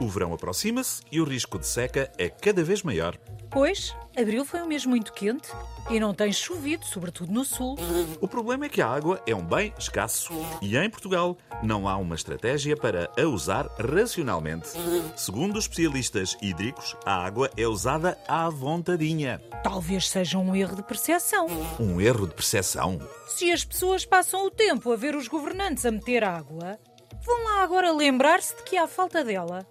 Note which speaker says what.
Speaker 1: O verão aproxima-se e o risco de seca é cada vez maior.
Speaker 2: Pois, abril foi um mês muito quente e não tem chovido, sobretudo no sul.
Speaker 1: O problema é que a água é um bem escasso e em Portugal não há uma estratégia para a usar racionalmente. Segundo os especialistas hídricos, a água é usada à vontadinha.
Speaker 2: Talvez seja um erro de percepção.
Speaker 1: Um erro de percepção.
Speaker 2: Se as pessoas passam o tempo a ver os governantes a meter água, vão lá agora lembrar-se de que há falta dela.